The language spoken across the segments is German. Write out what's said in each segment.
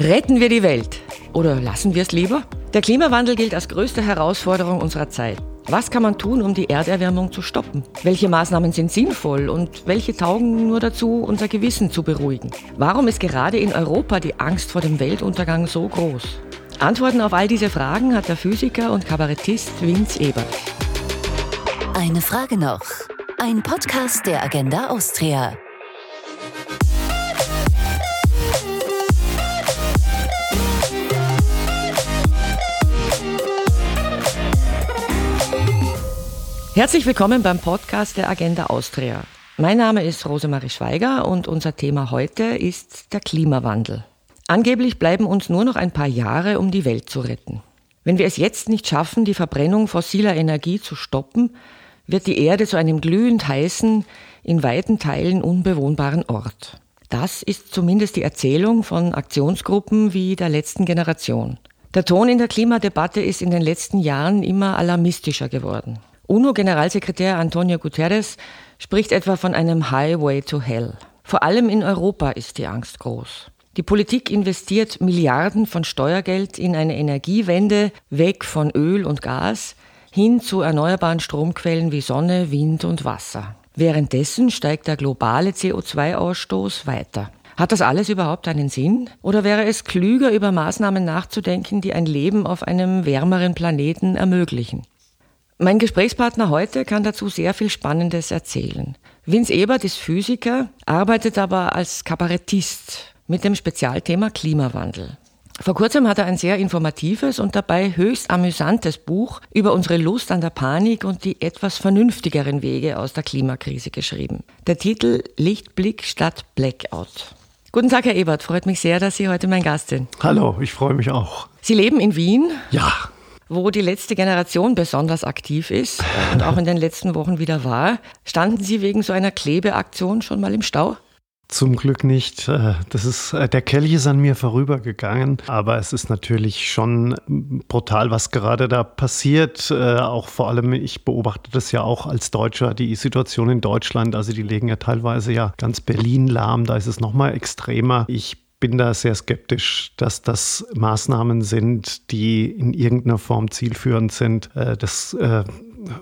Retten wir die Welt oder lassen wir es lieber? Der Klimawandel gilt als größte Herausforderung unserer Zeit. Was kann man tun, um die Erderwärmung zu stoppen? Welche Maßnahmen sind sinnvoll und welche taugen nur dazu, unser Gewissen zu beruhigen? Warum ist gerade in Europa die Angst vor dem Weltuntergang so groß? Antworten auf all diese Fragen hat der Physiker und Kabarettist Vince Ebert. Eine Frage noch. Ein Podcast der Agenda Austria. Herzlich willkommen beim Podcast der Agenda Austria. Mein Name ist Rosemarie Schweiger und unser Thema heute ist der Klimawandel. Angeblich bleiben uns nur noch ein paar Jahre, um die Welt zu retten. Wenn wir es jetzt nicht schaffen, die Verbrennung fossiler Energie zu stoppen, wird die Erde zu einem glühend heißen, in weiten Teilen unbewohnbaren Ort. Das ist zumindest die Erzählung von Aktionsgruppen wie der letzten Generation. Der Ton in der Klimadebatte ist in den letzten Jahren immer alarmistischer geworden. UNO-Generalsekretär Antonio Guterres spricht etwa von einem Highway to Hell. Vor allem in Europa ist die Angst groß. Die Politik investiert Milliarden von Steuergeld in eine Energiewende weg von Öl und Gas hin zu erneuerbaren Stromquellen wie Sonne, Wind und Wasser. Währenddessen steigt der globale CO2-Ausstoß weiter. Hat das alles überhaupt einen Sinn? Oder wäre es klüger, über Maßnahmen nachzudenken, die ein Leben auf einem wärmeren Planeten ermöglichen? Mein Gesprächspartner heute kann dazu sehr viel Spannendes erzählen. Vince Ebert ist Physiker, arbeitet aber als Kabarettist mit dem Spezialthema Klimawandel. Vor kurzem hat er ein sehr informatives und dabei höchst amüsantes Buch über unsere Lust an der Panik und die etwas vernünftigeren Wege aus der Klimakrise geschrieben. Der Titel Lichtblick statt Blackout. Guten Tag, Herr Ebert. Freut mich sehr, dass Sie heute mein Gast sind. Hallo, ich freue mich auch. Sie leben in Wien? Ja, wo die letzte Generation besonders aktiv ist und auch in den letzten Wochen wieder war. Standen Sie wegen so einer Klebeaktion schon mal im Stau? Zum Glück nicht. Äh, das ist, äh, der Kelch ist an mir vorübergegangen, aber es ist natürlich schon brutal, was gerade da passiert. Äh, auch vor allem, ich beobachte das ja auch als Deutscher, die Situation in Deutschland. Also die legen ja teilweise ja ganz Berlin lahm, da ist es nochmal extremer. Ich bin da sehr skeptisch, dass das Maßnahmen sind, die in irgendeiner Form zielführend sind. Äh, das äh,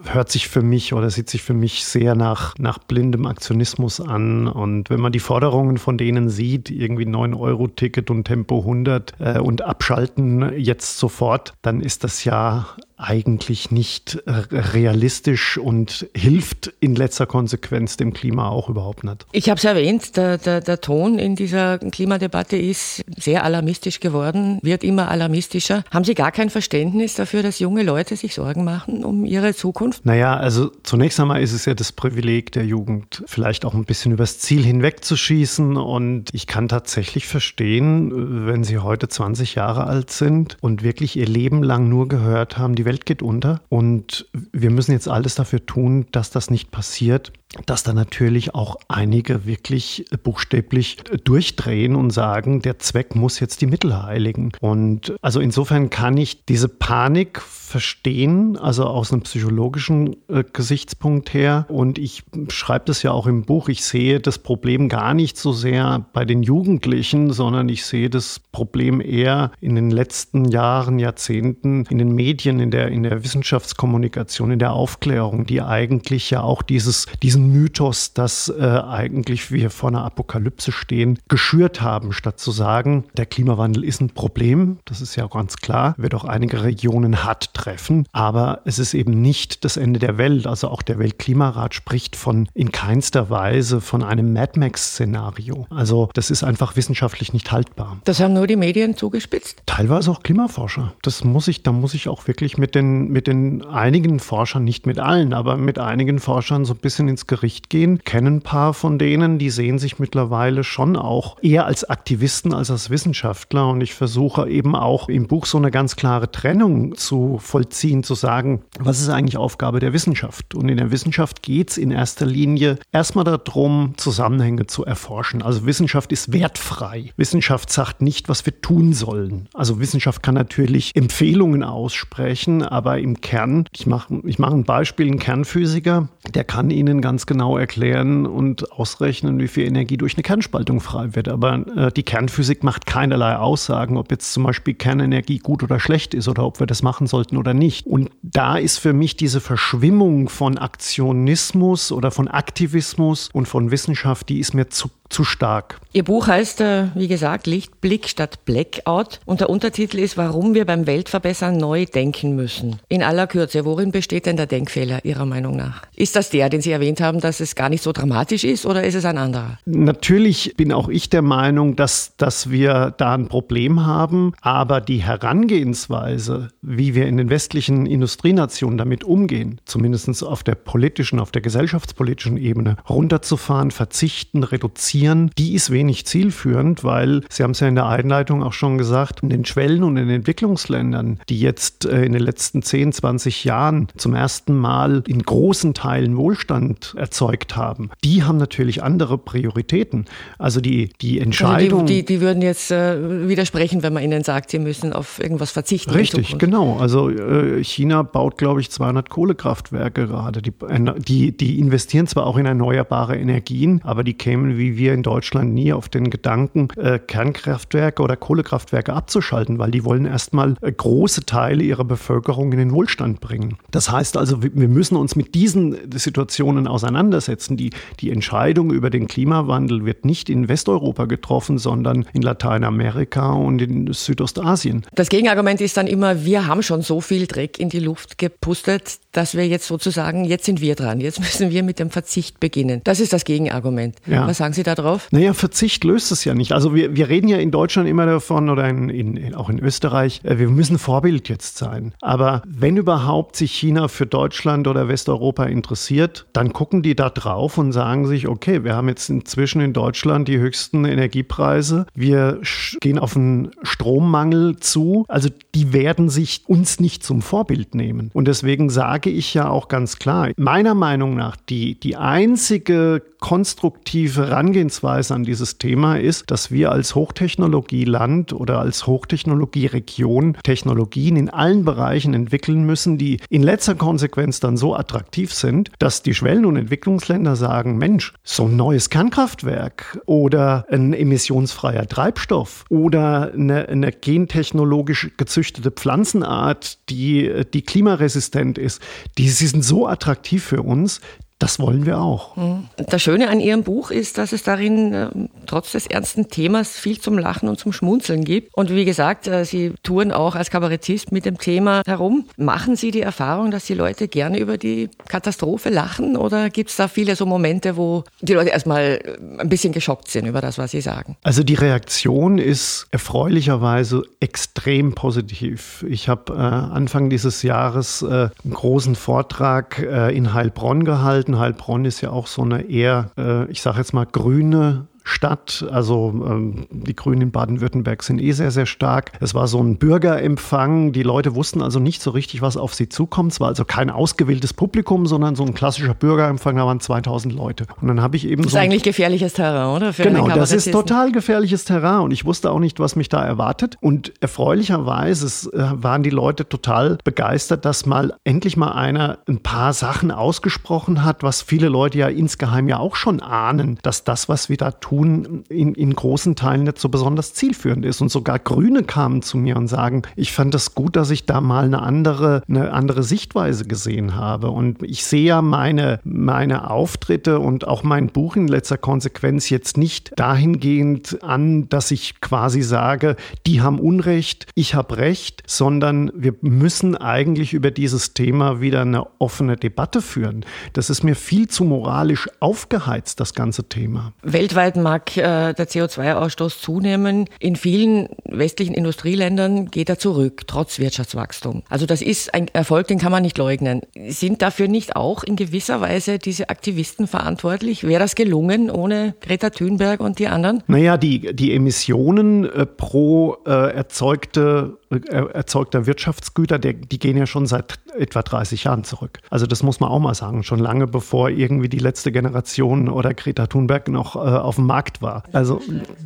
hört sich für mich oder sieht sich für mich sehr nach, nach blindem Aktionismus an. Und wenn man die Forderungen von denen sieht, irgendwie 9-Euro-Ticket und Tempo 100 äh, und abschalten jetzt sofort, dann ist das ja eigentlich nicht äh, realistisch und hilft in letzter Konsequenz dem Klima auch überhaupt nicht. Ich habe es erwähnt, der, der, der Ton in dieser Klimadebatte ist sehr alarmistisch geworden, wird immer alarmistischer. Haben Sie gar kein Verständnis dafür, dass junge Leute sich Sorgen machen um ihre Zukunft? Naja, also zunächst einmal ist es ja das Privileg der Jugend, vielleicht auch ein bisschen übers Ziel hinwegzuschießen. Und ich kann tatsächlich verstehen, wenn sie heute 20 Jahre alt sind und wirklich ihr Leben lang nur gehört haben, die Welt Welt geht unter. Und wir müssen jetzt alles dafür tun, dass das nicht passiert dass da natürlich auch einige wirklich buchstäblich durchdrehen und sagen, der Zweck muss jetzt die Mittel heiligen. Und also insofern kann ich diese Panik verstehen, also aus einem psychologischen äh, Gesichtspunkt her. Und ich schreibe das ja auch im Buch. Ich sehe das Problem gar nicht so sehr bei den Jugendlichen, sondern ich sehe das Problem eher in den letzten Jahren, Jahrzehnten in den Medien, in der, in der Wissenschaftskommunikation, in der Aufklärung, die eigentlich ja auch dieses, diesen diesen Mythos, dass äh, eigentlich wir vor einer Apokalypse stehen, geschürt haben, statt zu sagen, der Klimawandel ist ein Problem, das ist ja ganz klar, wird auch einige Regionen hart treffen, aber es ist eben nicht das Ende der Welt. Also auch der Weltklimarat spricht von in keinster Weise von einem Mad Max-Szenario. Also das ist einfach wissenschaftlich nicht haltbar. Das haben nur die Medien zugespitzt? Teilweise auch Klimaforscher. Das muss ich, da muss ich auch wirklich mit den, mit den einigen Forschern, nicht mit allen, aber mit einigen Forschern so ein bisschen ins Gericht gehen. Kennen ein paar von denen, die sehen sich mittlerweile schon auch eher als Aktivisten als als Wissenschaftler. Und ich versuche eben auch im Buch so eine ganz klare Trennung zu vollziehen, zu sagen, was ist eigentlich Aufgabe der Wissenschaft? Und in der Wissenschaft geht es in erster Linie erstmal darum, Zusammenhänge zu erforschen. Also Wissenschaft ist wertfrei. Wissenschaft sagt nicht, was wir tun sollen. Also Wissenschaft kann natürlich Empfehlungen aussprechen, aber im Kern, ich mache ich mach ein Beispiel, ein Kernphysiker, der kann Ihnen ganz ganz genau erklären und ausrechnen, wie viel Energie durch eine Kernspaltung frei wird. Aber äh, die Kernphysik macht keinerlei Aussagen, ob jetzt zum Beispiel Kernenergie gut oder schlecht ist oder ob wir das machen sollten oder nicht. Und da ist für mich diese Verschwimmung von Aktionismus oder von Aktivismus und von Wissenschaft, die ist mir zu zu stark. Ihr Buch heißt, äh, wie gesagt, Lichtblick statt Blackout und der Untertitel ist, warum wir beim Weltverbessern neu denken müssen. In aller Kürze, worin besteht denn der Denkfehler Ihrer Meinung nach? Ist das der, den Sie erwähnt haben, dass es gar nicht so dramatisch ist oder ist es ein anderer? Natürlich bin auch ich der Meinung, dass, dass wir da ein Problem haben, aber die Herangehensweise, wie wir in den westlichen Industrienationen damit umgehen, zumindest auf der politischen, auf der gesellschaftspolitischen Ebene, runterzufahren, verzichten, reduzieren, die ist wenig zielführend, weil, Sie haben es ja in der Einleitung auch schon gesagt, in den Schwellen- und in den Entwicklungsländern, die jetzt äh, in den letzten 10, 20 Jahren zum ersten Mal in großen Teilen Wohlstand erzeugt haben, die haben natürlich andere Prioritäten. Also die, die Entscheidung. Also die, die, die, würden jetzt äh, widersprechen, wenn man ihnen sagt, sie müssen auf irgendwas verzichten. Richtig, genau. Also äh, China baut, glaube ich, 200 Kohlekraftwerke gerade. Die, die, die investieren zwar auch in erneuerbare Energien, aber die kämen wie wir in Deutschland nie auf den Gedanken, äh, Kernkraftwerke oder Kohlekraftwerke abzuschalten, weil die wollen erstmal äh, große Teile ihrer Bevölkerung in den Wohlstand bringen. Das heißt also, wir müssen uns mit diesen Situationen auseinandersetzen. Die, die Entscheidung über den Klimawandel wird nicht in Westeuropa getroffen, sondern in Lateinamerika und in Südostasien. Das Gegenargument ist dann immer, wir haben schon so viel Dreck in die Luft gepustet, dass wir jetzt sozusagen, jetzt sind wir dran, jetzt müssen wir mit dem Verzicht beginnen. Das ist das Gegenargument. Ja. Was sagen Sie darauf? Naja, Verzicht löst es ja nicht. Also wir, wir reden ja in Deutschland immer davon oder in, in, auch in Österreich, äh, wir müssen Vorbild jetzt sein. Aber wenn überhaupt sich China für Deutschland oder Westeuropa interessiert, dann gucken die da drauf und sagen sich, okay, wir haben jetzt inzwischen in Deutschland die höchsten Energiepreise, wir gehen auf einen Strommangel zu. Also die werden sich uns nicht zum Vorbild nehmen. Und deswegen sage ich ja auch ganz klar, meiner Meinung nach, die, die einzige konstruktive Herangehensweise an dieses Thema ist, dass wir als Hochtechnologieland oder als Hochtechnologieregion Technologien in allen Bereichen entwickeln müssen, die in letzter Konsequenz dann so attraktiv sind, dass die Schwellen- und Entwicklungsländer sagen, Mensch, so ein neues Kernkraftwerk oder ein emissionsfreier Treibstoff oder eine, eine gentechnologisch gezüchtete Pflanzenart, die, die klimaresistent ist, die, sie sind so attraktiv für uns, das wollen wir auch. Mhm. Das Schöne an Ihrem Buch ist, dass es darin äh, trotz des ernsten Themas viel zum Lachen und zum Schmunzeln gibt. Und wie gesagt, äh, Sie touren auch als Kabarettist mit dem Thema herum. Machen Sie die Erfahrung, dass die Leute gerne über die Katastrophe lachen oder gibt es da viele so Momente, wo die Leute erstmal äh, ein bisschen geschockt sind über das, was Sie sagen? Also die Reaktion ist erfreulicherweise extrem positiv. Ich habe äh, Anfang dieses Jahres einen großen Vortrag in Heilbronn gehalten Heilbronn ist ja auch so eine eher, äh, ich sage jetzt mal, grüne Stadt. Also ähm, die Grünen in Baden-Württemberg sind eh sehr, sehr stark. Es war so ein Bürgerempfang. Die Leute wussten also nicht so richtig, was auf sie zukommt. Es war also kein ausgewähltes Publikum, sondern so ein klassischer Bürgerempfang. Da waren 2000 Leute. Und dann habe ich eben das so. ist eigentlich gefährliches Terrain, oder? Für genau, das ist total gefährliches Terrain. Und ich wusste auch nicht, was mich da erwartet. Und erfreulicherweise äh, waren die Leute total begeistert, dass mal endlich mal einer ein paar Sachen ausgesprochen hat, was viele Leute ja insgeheim ja auch schon ahnen, dass das, was wir da tun, tun, in, in großen Teilen nicht so besonders zielführend ist. Und sogar Grüne kamen zu mir und sagen, ich fand es das gut, dass ich da mal eine andere, eine andere Sichtweise gesehen habe. Und ich sehe ja meine, meine Auftritte und auch mein Buch in letzter Konsequenz jetzt nicht dahingehend an, dass ich quasi sage, die haben Unrecht, ich habe Recht, sondern wir müssen eigentlich über dieses Thema wieder eine offene Debatte führen. Das ist mir viel zu moralisch aufgeheizt, das ganze Thema. Weltweit mag äh, der CO2-Ausstoß zunehmen. In vielen westlichen Industrieländern geht er zurück, trotz Wirtschaftswachstum. Also das ist ein Erfolg, den kann man nicht leugnen. Sind dafür nicht auch in gewisser Weise diese Aktivisten verantwortlich? Wäre das gelungen ohne Greta Thunberg und die anderen? Naja, die, die Emissionen äh, pro äh, erzeugte erzeugter Wirtschaftsgüter, der, die gehen ja schon seit etwa 30 Jahren zurück. Also das muss man auch mal sagen, schon lange bevor irgendwie die letzte Generation oder Greta Thunberg noch äh, auf dem Markt war. Also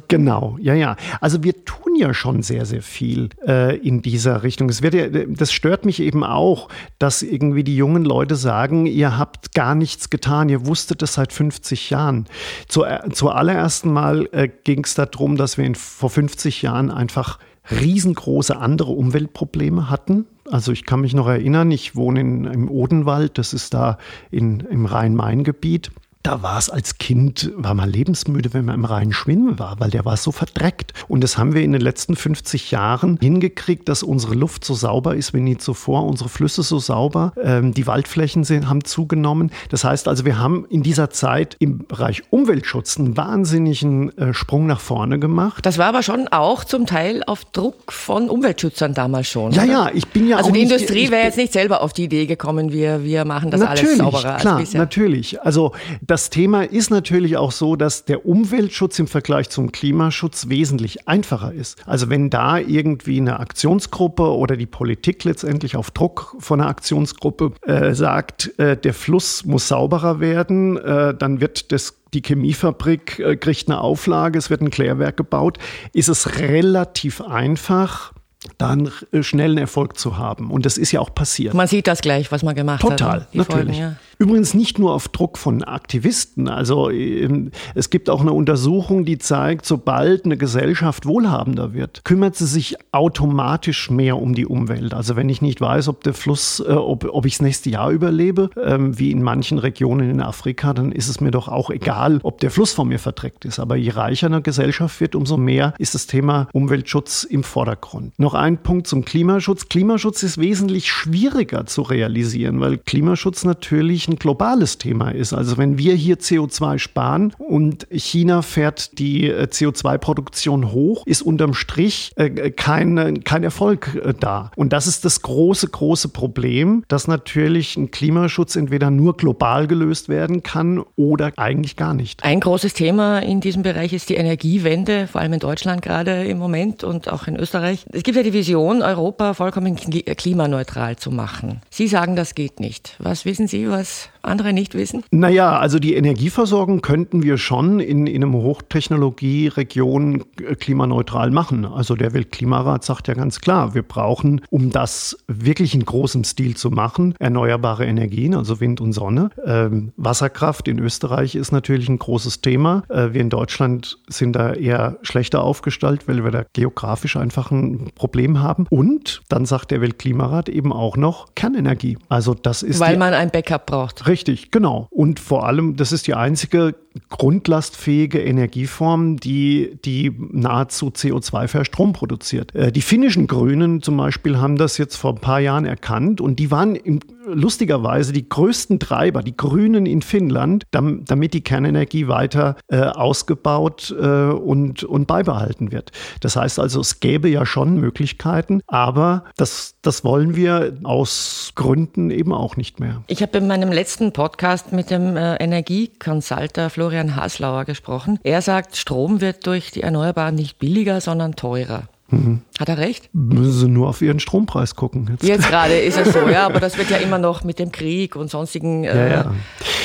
genau, ja, ja. Also wir tun ja schon sehr, sehr viel äh, in dieser Richtung. Es wird ja, das stört mich eben auch, dass irgendwie die jungen Leute sagen, ihr habt gar nichts getan, ihr wusstet es seit 50 Jahren. Zu, zuallererst mal äh, ging es darum, dass wir in, vor 50 Jahren einfach riesengroße andere Umweltprobleme hatten. Also ich kann mich noch erinnern, ich wohne in, im Odenwald, das ist da in, im Rhein-Main-Gebiet da war es als Kind, war man lebensmüde, wenn man im Rhein schwimmen war, weil der war so verdreckt. Und das haben wir in den letzten 50 Jahren hingekriegt, dass unsere Luft so sauber ist wie nie zuvor, unsere Flüsse so sauber, ähm, die Waldflächen sind, haben zugenommen. Das heißt also, wir haben in dieser Zeit im Bereich Umweltschutz einen wahnsinnigen äh, Sprung nach vorne gemacht. Das war aber schon auch zum Teil auf Druck von Umweltschützern damals schon. Ja, oder? ja, ich bin ja also auch. Also die nicht, Industrie wäre jetzt nicht selber auf die Idee gekommen, wir, wir machen das alles sauberer klar, als bisher. Natürlich, also das das Thema ist natürlich auch so, dass der Umweltschutz im Vergleich zum Klimaschutz wesentlich einfacher ist. Also wenn da irgendwie eine Aktionsgruppe oder die Politik letztendlich auf Druck von einer Aktionsgruppe äh, sagt, äh, der Fluss muss sauberer werden, äh, dann wird das die Chemiefabrik äh, kriegt eine Auflage, es wird ein Klärwerk gebaut, ist es relativ einfach, dann äh, schnellen Erfolg zu haben. Und das ist ja auch passiert. Man sieht das gleich, was man gemacht Total, hat. Total, natürlich. Folgen, ja. Übrigens nicht nur auf Druck von Aktivisten. Also ähm, es gibt auch eine Untersuchung, die zeigt, sobald eine Gesellschaft wohlhabender wird, kümmert sie sich automatisch mehr um die Umwelt. Also wenn ich nicht weiß, ob der Fluss, äh, ob, ob ich das nächste Jahr überlebe, ähm, wie in manchen Regionen in Afrika, dann ist es mir doch auch egal, ob der Fluss von mir verdreckt ist. Aber je reicher eine Gesellschaft wird, umso mehr ist das Thema Umweltschutz im Vordergrund. Noch ein Punkt zum Klimaschutz. Klimaschutz ist wesentlich schwieriger zu realisieren, weil Klimaschutz natürlich ein globales Thema ist. Also wenn wir hier CO2 sparen und China fährt die äh, CO2-Produktion hoch, ist unterm Strich äh, kein, kein Erfolg äh, da. Und das ist das große, große Problem, dass natürlich ein Klimaschutz entweder nur global gelöst werden kann oder eigentlich gar nicht. Ein großes Thema in diesem Bereich ist die Energiewende, vor allem in Deutschland gerade im Moment und auch in Österreich. Es gibt ja die Vision, Europa vollkommen klimaneutral zu machen. Sie sagen, das geht nicht. Was wissen Sie, was andere nicht wissen? Naja, also die Energieversorgung könnten wir schon in, in einem Hochtechnologieregion äh, klimaneutral machen. Also der Weltklimarat sagt ja ganz klar, wir brauchen, um das wirklich in großem Stil zu machen, erneuerbare Energien, also Wind und Sonne. Ähm, Wasserkraft in Österreich ist natürlich ein großes Thema. Äh, wir in Deutschland sind da eher schlechter aufgestellt, weil wir da geografisch einfach ein Problem haben. Und dann sagt der Weltklimarat eben auch noch Kernenergie. Also das ist weil man ein Backup braucht braucht. Richtig, genau. Und vor allem, das ist die einzige grundlastfähige Energieform, die, die nahezu CO2-frei Strom produziert. Äh, die finnischen Grünen zum Beispiel haben das jetzt vor ein paar Jahren erkannt und die waren im, lustigerweise die größten Treiber, die Grünen in Finnland, damit die Kernenergie weiter äh, ausgebaut äh, und, und beibehalten wird. Das heißt also, es gäbe ja schon Möglichkeiten, aber das, das wollen wir aus Gründen eben auch nicht mehr. Ich habe in meinem letzten Podcast mit dem Energieconsulter Florian Florian Haslauer gesprochen. Er sagt, Strom wird durch die Erneuerbaren nicht billiger, sondern teurer. Mhm. Hat er recht? Müssen Sie nur auf Ihren Strompreis gucken. Jetzt, jetzt gerade ist es so, ja, aber das wird ja immer noch mit dem Krieg und sonstigen äh, ja, ja.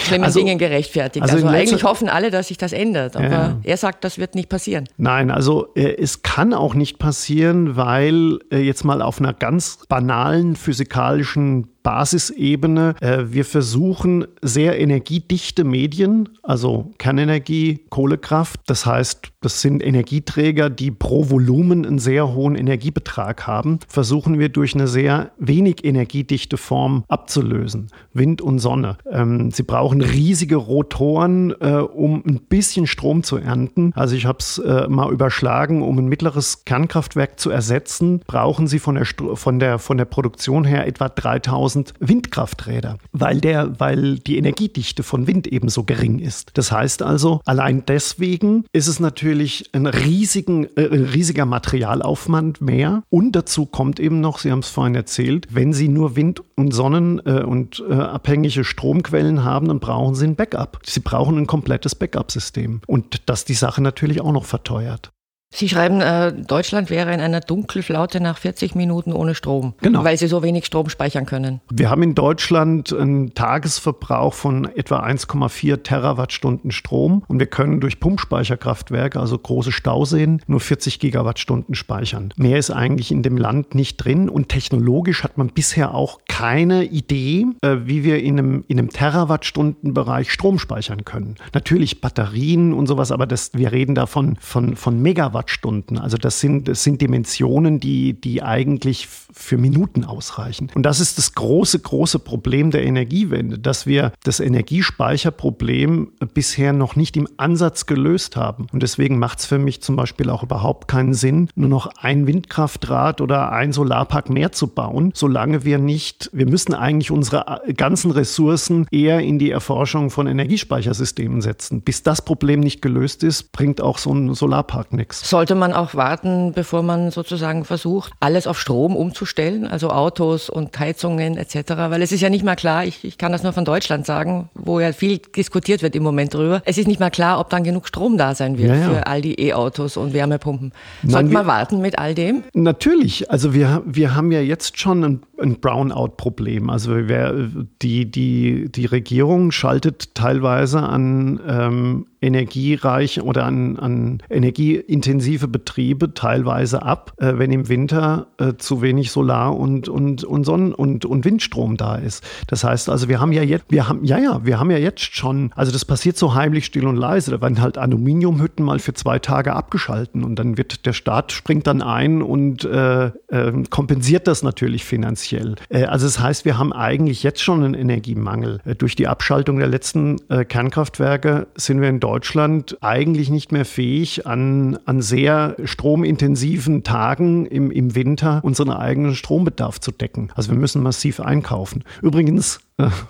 Schlimmen also, Dingen gerechtfertigt. Also, also eigentlich hoffen alle, dass sich das ändert, aber ja. er sagt, das wird nicht passieren. Nein, also äh, es kann auch nicht passieren, weil äh, jetzt mal auf einer ganz banalen physikalischen Basisebene. Äh, wir versuchen sehr energiedichte Medien, also Kernenergie, Kohlekraft. Das heißt, das sind Energieträger, die pro Volumen einen sehr hohen Energiebetrag haben, versuchen wir durch eine sehr wenig energiedichte Form abzulösen. Wind und Sonne. Ähm, sie brauchen riesige Rotoren, äh, um ein bisschen Strom zu ernten. Also ich habe es äh, mal überschlagen, um ein mittleres Kernkraftwerk zu ersetzen, brauchen sie von der, von der, von der Produktion her etwa 3000 1000 Windkrafträder, weil, der, weil die Energiedichte von Wind eben so gering ist. Das heißt also, allein deswegen ist es natürlich ein, riesigen, äh, ein riesiger Materialaufwand mehr. Und dazu kommt eben noch, Sie haben es vorhin erzählt, wenn Sie nur Wind- und Sonnen- äh, und äh, abhängige Stromquellen haben, dann brauchen Sie ein Backup. Sie brauchen ein komplettes Backup-System. Und das die Sache natürlich auch noch verteuert. Sie schreiben, äh, Deutschland wäre in einer Dunkelflaute nach 40 Minuten ohne Strom, Genau. weil sie so wenig Strom speichern können. Wir haben in Deutschland einen Tagesverbrauch von etwa 1,4 Terawattstunden Strom und wir können durch Pumpspeicherkraftwerke, also große Stauseen, nur 40 Gigawattstunden speichern. Mehr ist eigentlich in dem Land nicht drin und technologisch hat man bisher auch keine Idee, äh, wie wir in einem, in einem Terawattstundenbereich Strom speichern können. Natürlich Batterien und sowas, aber das, wir reden davon von, von Megawattstunden. Also das sind, das sind Dimensionen, die, die eigentlich für Minuten ausreichen. Und das ist das große, große Problem der Energiewende, dass wir das Energiespeicherproblem bisher noch nicht im Ansatz gelöst haben. Und deswegen macht es für mich zum Beispiel auch überhaupt keinen Sinn, nur noch ein Windkraftrad oder ein Solarpark mehr zu bauen, solange wir nicht, wir müssen eigentlich unsere ganzen Ressourcen eher in die Erforschung von Energiespeichersystemen setzen. Bis das Problem nicht gelöst ist, bringt auch so ein Solarpark nichts. Sollte man auch warten, bevor man sozusagen versucht, alles auf Strom umzustellen, also Autos und Heizungen etc.? Weil es ist ja nicht mal klar, ich, ich kann das nur von Deutschland sagen, wo ja viel diskutiert wird im Moment drüber. Es ist nicht mal klar, ob dann genug Strom da sein wird Ja, ja. für all die E-Autos und Wärmepumpen. Nein, Sollte wir- man warten mit all dem? Natürlich, also wir, wir haben ja jetzt schon ein, ein Brownout-Problem. Also die, die, die Regierung schaltet teilweise an ähm, energiereich oder an, an energieintensive Betriebe teilweise ab, äh, wenn im Winter äh, zu wenig Solar und, und, und Sonnen- und, und Windstrom da ist. Das heißt also, wir haben ja jetzt, wir haben, ja, ja, wir haben ja jetzt schon, also das passiert so heimlich, still und leise. Da werden halt Aluminiumhütten mal für zwei Tage abgeschalten und dann wird der Staat springt dann ein und äh, äh, kompensiert das natürlich finanziell. Äh, also das heißt, wir haben eigentlich jetzt schon einen Energiemangel. Äh, durch die Abschaltung der letzten äh, Kernkraftwerke sind wir in Deutschland eigentlich nicht mehr fähig, an, an sehr stromintensiven Tagen im, im Winter unseren eigenen Strombedarf zu decken. Also wir müssen massiv einkaufen. Übrigens,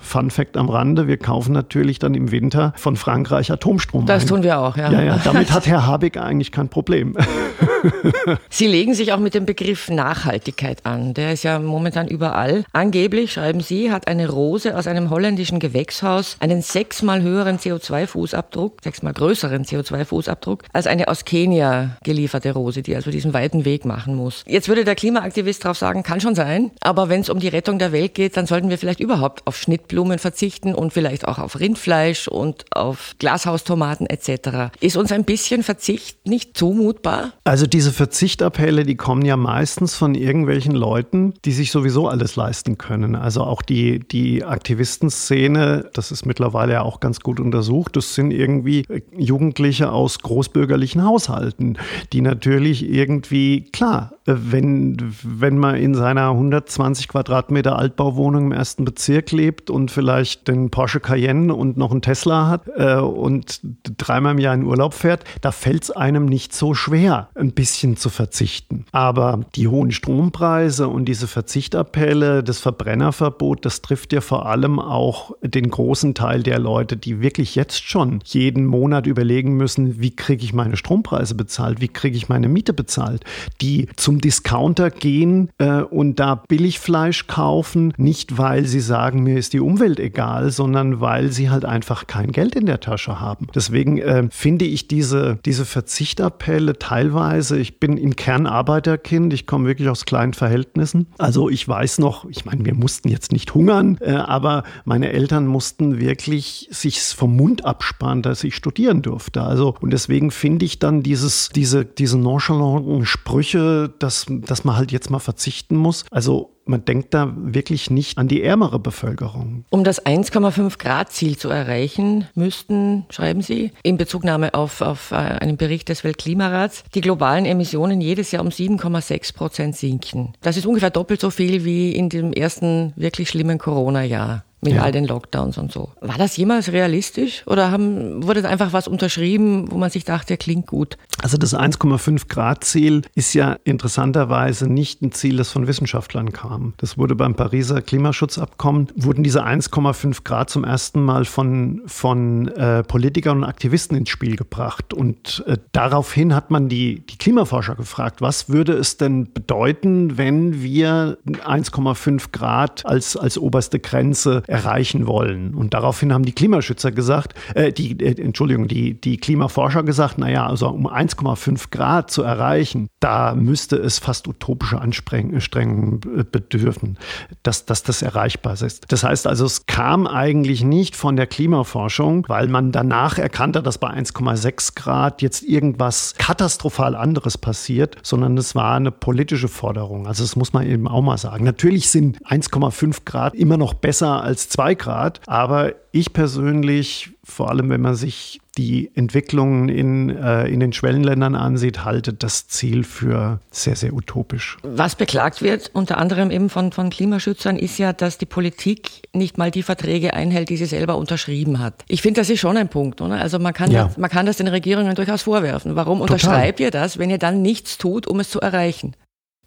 Fun Fact am Rande, wir kaufen natürlich dann im Winter von Frankreich Atomstrom Das ein. tun wir auch, ja. Ja, ja, damit hat Herr Habeck eigentlich kein Problem. Sie legen sich auch mit dem Begriff Nachhaltigkeit an. Der ist ja momentan überall. Angeblich, schreiben Sie, hat eine Rose aus einem holländischen Gewächshaus einen sechsmal höheren CO2-Fußabdruck, sechsmal größeren CO2-Fußabdruck als eine aus Kenia gelieferte Rose, die also diesen weiten Weg machen muss. Jetzt würde der Klimaaktivist darauf sagen, kann schon sein, aber wenn es um die Rettung der Welt geht, dann sollten wir vielleicht überhaupt auf Schnittblumen verzichten und vielleicht auch auf Rindfleisch und auf Glashaustomaten etc. Ist uns ein bisschen Verzicht nicht zumutbar? Also diese Verzichtappelle, die kommen ja meistens von irgendwelchen Leuten, die sich sowieso alles leisten können. Also auch die, die Aktivistenszene, das ist mittlerweile ja auch ganz gut untersucht, das sind irgendwie äh, Jugendliche aus großbürgerlichen Haushalten, die natürlich irgendwie, klar, äh, wenn, wenn man in seiner 120 Quadratmeter Altbauwohnung im ersten Bezirk lebt und vielleicht den Porsche Cayenne und noch einen Tesla hat äh, und dreimal im Jahr in Urlaub fährt, da fällt es einem nicht so schwer, ein bisschen zu verzichten. Aber die hohen Strompreise und diese Verzichtappelle, das Verbrennerverbot, das trifft ja vor allem auch den großen Teil der Leute, die wirklich jetzt schon jeden Monat überlegen müssen, wie kriege ich meine Strompreise bezahlt, wie kriege ich meine Miete bezahlt, die zum Discounter gehen äh, und da Billigfleisch kaufen, nicht weil sie sagen, mir ist die Umwelt egal, sondern weil sie halt einfach kein Geld in der Tasche haben. Deswegen äh, finde ich diese, diese Verzichtappelle teilweise, ich bin im Kern Arbeiterkind, ich komme wirklich aus kleinen Verhältnissen. Also ich weiß noch, ich meine, wir mussten jetzt nicht hungern, äh, aber meine Eltern mussten wirklich sich vom Mund absparen, dass ich studieren durfte. Also und deswegen finde ich dann dieses, diese, diese nonchalanten Sprüche, dass, dass man halt jetzt mal verzichten muss. Also man denkt da wirklich nicht an die ärmere Bevölkerung. Um das 1,5 Grad Ziel zu erreichen, müssten, schreiben Sie, in Bezugnahme auf, auf äh, einen Bericht des Weltklimarats, die globalen Emissionen jedes Jahr um 7,6 Prozent sinken. Das ist ungefähr doppelt so viel wie in dem ersten wirklich schlimmen Corona-Jahr mit Ja. all den Lockdowns und so. War das jemals realistisch oder haben, wurde einfach was unterschrieben, wo man sich dachte, klingt gut? Also das 1,5 Grad Ziel ist ja interessanterweise nicht ein Ziel, das von Wissenschaftlern kam. Das wurde beim Pariser Klimaschutzabkommen, wurden diese 1,5 Grad zum ersten Mal von, von äh, Politikern und Aktivisten ins Spiel gebracht. Und äh, daraufhin hat man die, die Klimaforscher gefragt, was würde es denn bedeuten, wenn wir 1,5 Grad als, als oberste Grenze erreichen wollen. Und daraufhin haben die Klimaschützer gesagt, äh, die, äh, Entschuldigung, die, die Klimaforscher gesagt, naja, also um 1,5 Grad zu erreichen, da müsste es fast utopische Anstrengungen bedürfen, dass, dass das erreichbar ist. Das heißt also, es kam eigentlich nicht von der Klimaforschung, weil man danach erkannt hat, dass bei 1,6 Grad jetzt irgendwas katastrophal anderes passiert, sondern es war eine politische Forderung. Also das muss man eben auch mal sagen. Natürlich sind 1,5 Grad immer noch besser als 2 Grad, aber ich persönlich, vor allem wenn man sich die Entwicklungen in, äh, in den Schwellenländern ansieht, halte das Ziel für sehr, sehr utopisch. Was beklagt wird, unter anderem eben von, von Klimaschützern, ist ja, dass die Politik nicht mal die Verträge einhält, die sie selber unterschrieben hat. Ich finde, das ist schon ein Punkt, oder? Also man kann, ja. das, man kann das den Regierungen durchaus vorwerfen. Warum Total. unterschreibt ihr das, wenn ihr dann nichts tut, um es zu erreichen?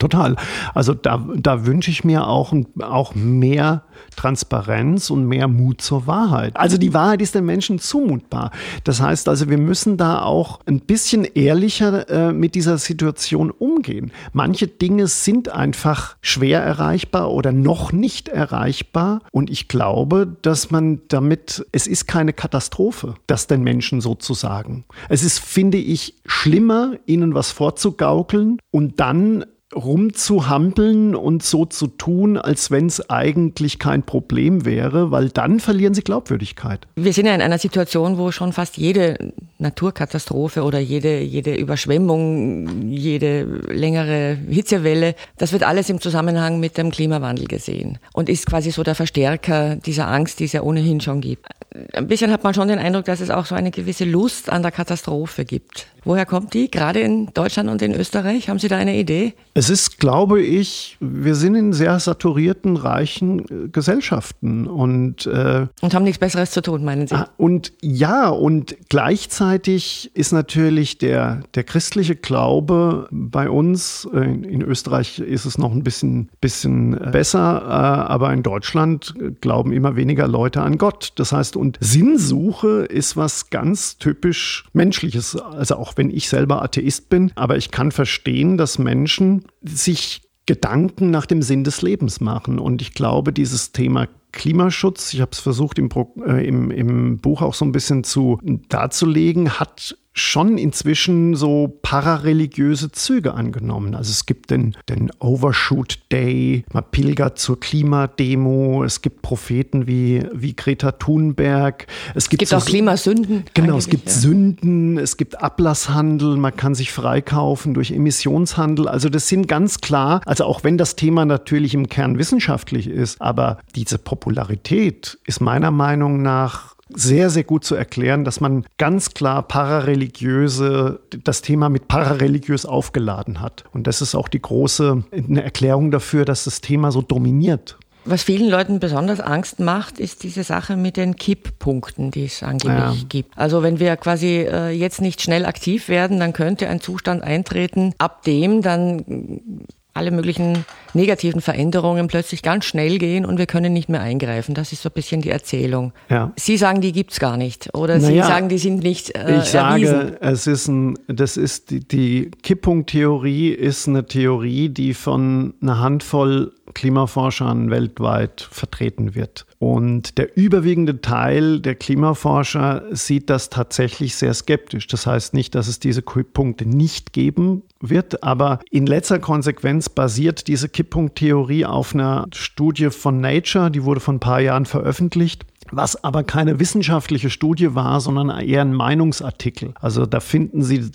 Total. Also da, da wünsche ich mir auch, auch mehr Transparenz und mehr Mut zur Wahrheit. Also die Wahrheit ist den Menschen zumutbar. Das heißt also, wir müssen da auch ein bisschen ehrlicher äh, mit dieser Situation umgehen. Manche Dinge sind einfach schwer erreichbar oder noch nicht erreichbar. Und ich glaube, dass man damit, es ist keine Katastrophe, das den Menschen sozusagen. Es ist, finde ich, schlimmer, ihnen was vorzugaukeln und dann rumzuhampeln und so zu tun, als wenn es eigentlich kein Problem wäre, weil dann verlieren sie Glaubwürdigkeit. Wir sind ja in einer Situation, wo schon fast jede Naturkatastrophe oder jede, jede Überschwemmung, jede längere Hitzewelle, das wird alles im Zusammenhang mit dem Klimawandel gesehen und ist quasi so der Verstärker dieser Angst, die es ja ohnehin schon gibt. Ein bisschen hat man schon den Eindruck, dass es auch so eine gewisse Lust an der Katastrophe gibt. Woher kommt die? Gerade in Deutschland und in Österreich? Haben Sie da eine Idee? Es ist, glaube ich, wir sind in sehr saturierten, reichen äh, Gesellschaften und äh, und haben nichts Besseres zu tun, meinen Sie? Ah, und ja, und gleichzeitig ist natürlich der der christliche Glaube bei uns äh, in Österreich ist es noch ein bisschen bisschen besser, äh, aber in Deutschland glauben immer weniger Leute an Gott. Das heißt, und Sinnsuche ist was ganz typisch menschliches, also auch wenn ich selber Atheist bin, aber ich kann verstehen, dass Menschen sich Gedanken nach dem Sinn des Lebens machen. Und ich glaube, dieses Thema Klimaschutz, ich habe es versucht im, äh, im, im Buch auch so ein bisschen zu darzulegen, hat schon inzwischen so parareligiöse Züge angenommen. Also es gibt den, den Overshoot Day, man pilgert zur Klimademo, es gibt Propheten wie, wie Greta Thunberg. Es gibt, es gibt so, auch Klimasünden. Genau, es gibt ja. Sünden, es gibt Ablasshandel, man kann sich freikaufen durch Emissionshandel. Also das sind ganz klar, also auch wenn das Thema natürlich im Kern wissenschaftlich ist, aber diese Popularität ist meiner Meinung nach sehr, sehr gut zu erklären, dass man ganz klar parareligiöse, das Thema mit parareligiös aufgeladen hat. Und das ist auch die große eine Erklärung dafür, dass das Thema so dominiert. Was vielen Leuten besonders Angst macht, ist diese Sache mit den Kipppunkten, die es angeblich ja. gibt. Also wenn wir quasi äh, jetzt nicht schnell aktiv werden, dann könnte ein Zustand eintreten, ab dem dann alle möglichen negativen Veränderungen plötzlich ganz schnell gehen und wir können nicht mehr eingreifen. Das ist so ein bisschen die Erzählung. Ja. Sie sagen, die gibt's gar nicht. Oder naja, Sie sagen, die sind nicht äh, Ich sage, erwiesen. es ist ein, das ist die, die Kipppunkttheorie ist eine Theorie, die von einer Handvoll Klimaforschern weltweit vertreten wird. Und der überwiegende Teil der Klimaforscher sieht das tatsächlich sehr skeptisch. Das heißt nicht, dass es diese Kipppunkte nicht geben wird, aber in letzter Konsequenz basiert diese Kipppunkttheorie auf einer Studie von Nature, die wurde vor ein paar Jahren veröffentlicht was aber keine wissenschaftliche Studie war, sondern eher ein Meinungsartikel. Also da finden Sie,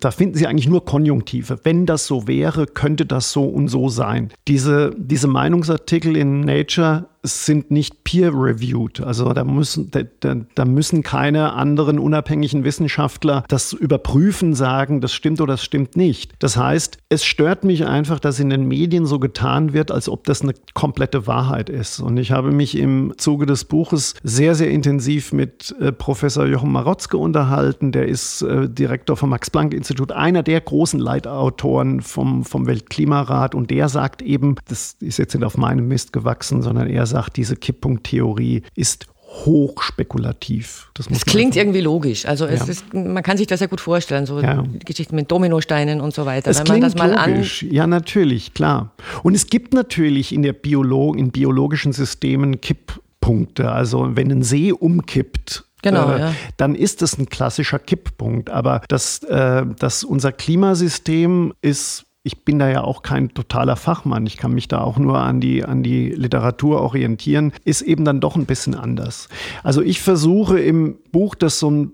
da finden Sie eigentlich nur Konjunktive. Wenn das so wäre, könnte das so und so sein. Diese, diese Meinungsartikel in Nature sind nicht peer-reviewed. Also da müssen, da, da, müssen keine anderen unabhängigen Wissenschaftler das überprüfen, sagen, das stimmt oder das stimmt nicht. Das heißt, es stört mich einfach, dass in den Medien so getan wird, als ob das eine komplette Wahrheit ist. Und ich habe mich im Zuge des Buches sehr, sehr intensiv mit äh, Professor Jochen Marotzke unterhalten. Der ist äh, Direktor vom Max-Planck-Institut, einer der großen Leitautoren vom, vom Weltklimarat. Und der sagt eben, das ist jetzt nicht auf meinem Mist gewachsen, sondern er sagt, diese Kipppunkttheorie ist hochspekulativ. Das, das klingt irgendwie logisch. Also es ja. ist, man kann sich das ja gut vorstellen, so ja. die Geschichte mit Dominosteinen und so weiter. Es Wenn klingt man das mal logisch. ja, natürlich, klar. Und es gibt natürlich in der Biolo in biologischen Systemen Kipp Kipppunkte. Also wenn ein See umkippt, Genau, äh, ja. dann ist es ein klassischer Kipppunkt. Aber das, äh, das unser Klimasystem ist ich bin da ja auch kein totaler Fachmann, ich kann mich da auch nur an die, an die Literatur orientieren, ist eben dann doch ein bisschen anders. Also ich versuche im Buch das so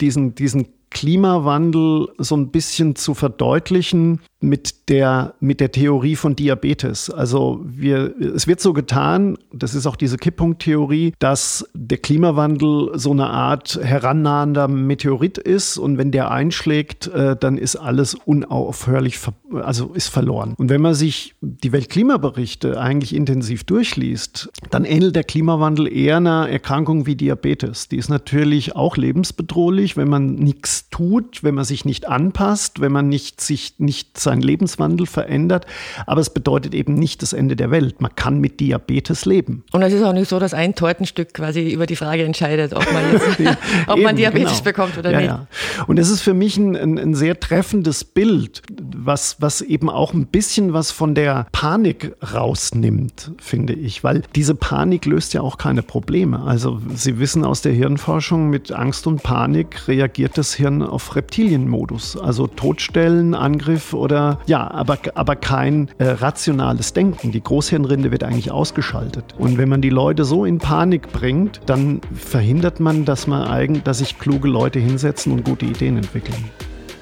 diesen, diesen Klimawandel so ein bisschen zu verdeutlichen mit der, mit der Theorie von Diabetes. Also wir, es wird so getan, das ist auch diese Kipppunkttheorie, dass der Klimawandel so eine Art herannahender Meteorit ist und wenn der einschlägt, äh, dann ist alles unaufhörlich, also ist verloren. Und wenn man sich die Weltklimaberichte eigentlich intensiv durchliest, dann ähnelt der Klimawandel eher einer Erkrankung wie Diabetes. Die ist natürlich auch lebensbedrohlich, wenn man nichts tut, wenn man sich nicht anpasst, wenn man nicht sich nicht seinen Lebenswandel verändert. Aber es bedeutet eben nicht das Ende der Welt. Man kann mit Diabetes leben. Und es ist auch nicht so, dass ein Tortenstück quasi über die Frage entscheidet, ob man, jetzt, ob Eben, man Diabetes genau. bekommt oder ja, nicht. Ja. Und es ist für mich ein, ein, ein sehr treffendes Bild, was, was eben auch ein bisschen was von der Panik rausnimmt, finde ich. Weil diese Panik löst ja auch keine Probleme. Also Sie wissen aus der Hirnforschung, mit Angst und Panik reagiert das Hirn auf Reptilienmodus. Also Todstellen, Angriff oder ja, aber, aber kein äh, rationales Denken. Die Großhirnrinde wird eigentlich ausgeschaltet. Und wenn man die Leute so in Panik bringt, dann verhindert man, dass man eigentlich, dass sich kluge Leute hinsetzen und gute Ideen entwickeln.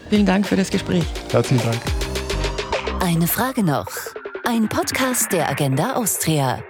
Vielen Dank für das Gespräch. Herzlichen Dank. Eine Frage noch. Ein Podcast der Agenda Austria.